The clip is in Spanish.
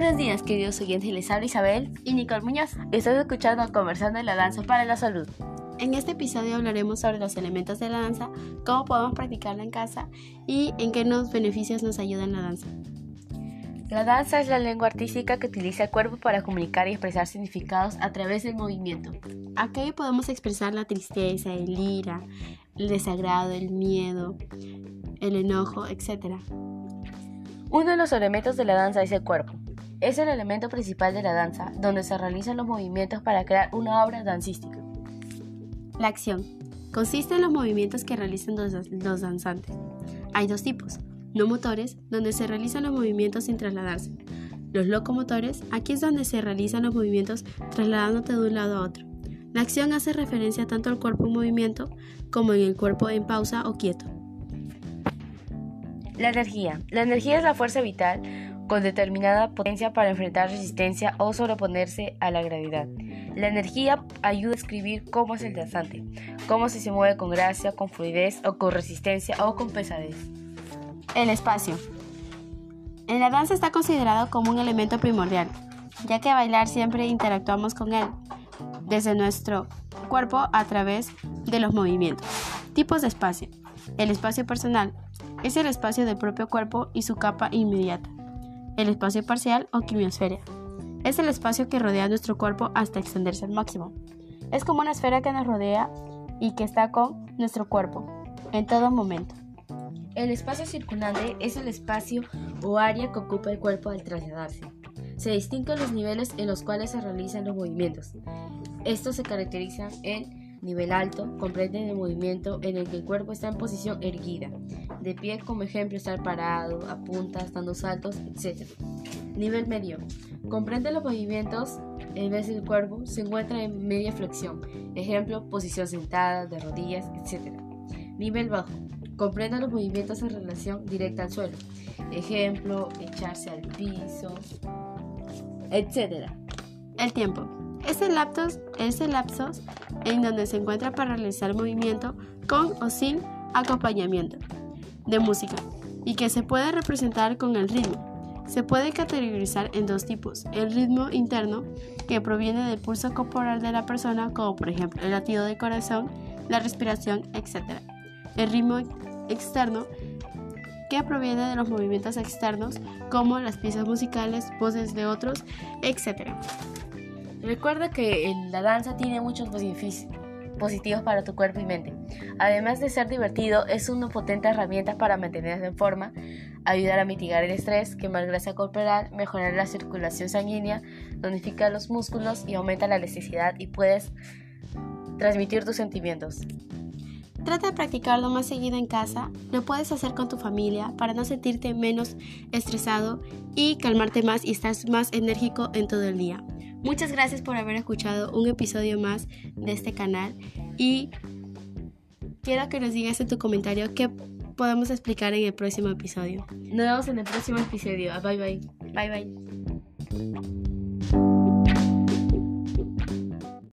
Buenos días, queridos oyentes. Les habla Isabel y Nicole Muñoz. Estás escuchando Conversando de la Danza para la Salud. En este episodio hablaremos sobre los elementos de la danza, cómo podemos practicarla en casa y en qué nos beneficios nos ayuda en la danza. La danza es la lengua artística que utiliza el cuerpo para comunicar y expresar significados a través del movimiento. Aquí podemos expresar la tristeza, el ira, el desagrado, el miedo, el enojo, etc. Uno de los elementos de la danza es el cuerpo. Es el elemento principal de la danza, donde se realizan los movimientos para crear una obra dancística. La acción consiste en los movimientos que realizan los, danzantes. Hay dos tipos, no motores, donde se realizan los movimientos sin trasladarse. Los locomotores, aquí es donde se realizan los movimientos trasladándote de un lado a otro. La acción hace referencia tanto al cuerpo en movimiento como en el cuerpo en pausa o quieto. La energía. La energía es la fuerza vital con determinada potencia para enfrentar resistencia o sobreponerse a la gravedad. La energía ayuda a escribir cómo es el danzante, cómo se mueve con gracia, con fluidez o con resistencia o con pesadez. El espacio. En la danza está considerado como un elemento primordial, ya que bailar siempre interactuamos con él, desde nuestro cuerpo a través de los movimientos. Tipos de espacio. El espacio personal es el espacio del propio cuerpo y su capa inmediata. El espacio parcial o quimiosfera es el espacio que rodea nuestro cuerpo hasta extenderse al máximo. Es como una esfera que nos rodea y que está con nuestro cuerpo en todo momento. El espacio circundante es el espacio o área que ocupa el cuerpo al trasladarse. Se distinguen los niveles en los cuales se realizan los movimientos. Estos se caracterizan en Nivel alto comprende el movimiento en el que el cuerpo está en posición erguida, de pie como ejemplo estar parado, a puntas, dando saltos, etc. Nivel medio comprende los movimientos en vez del cuerpo se encuentra en media flexión, ejemplo posición sentada, de rodillas, etc. Nivel bajo comprende los movimientos en relación directa al suelo, ejemplo echarse al piso, etc. El tiempo es el, lapso, es el en donde se encuentra para realizar movimiento con o sin acompañamiento de música y que se puede representar con el ritmo. Se puede categorizar en dos tipos, el ritmo interno, que proviene del pulso corporal de la persona, como por ejemplo el latido del corazón, la respiración, etc. El ritmo externo, que proviene de los movimientos externos, como las piezas musicales, voces de otros, etc. Recuerda que la danza tiene muchos beneficios positivos para tu cuerpo y mente. Además de ser divertido, es una potente herramienta para mantenerse en forma, ayudar a mitigar el estrés, quemar grasa corporal, mejorar la circulación sanguínea, tonifica los músculos y aumenta la elasticidad y puedes transmitir tus sentimientos. Trata de practicarlo más seguido en casa, lo puedes hacer con tu familia para no sentirte menos estresado y calmarte más y estar más enérgico en todo el día. Muchas gracias por haber escuchado un episodio más de este canal y quiero que nos digas en tu comentario qué podemos explicar en el próximo episodio. Nos vemos en el próximo episodio. Bye bye. Bye bye.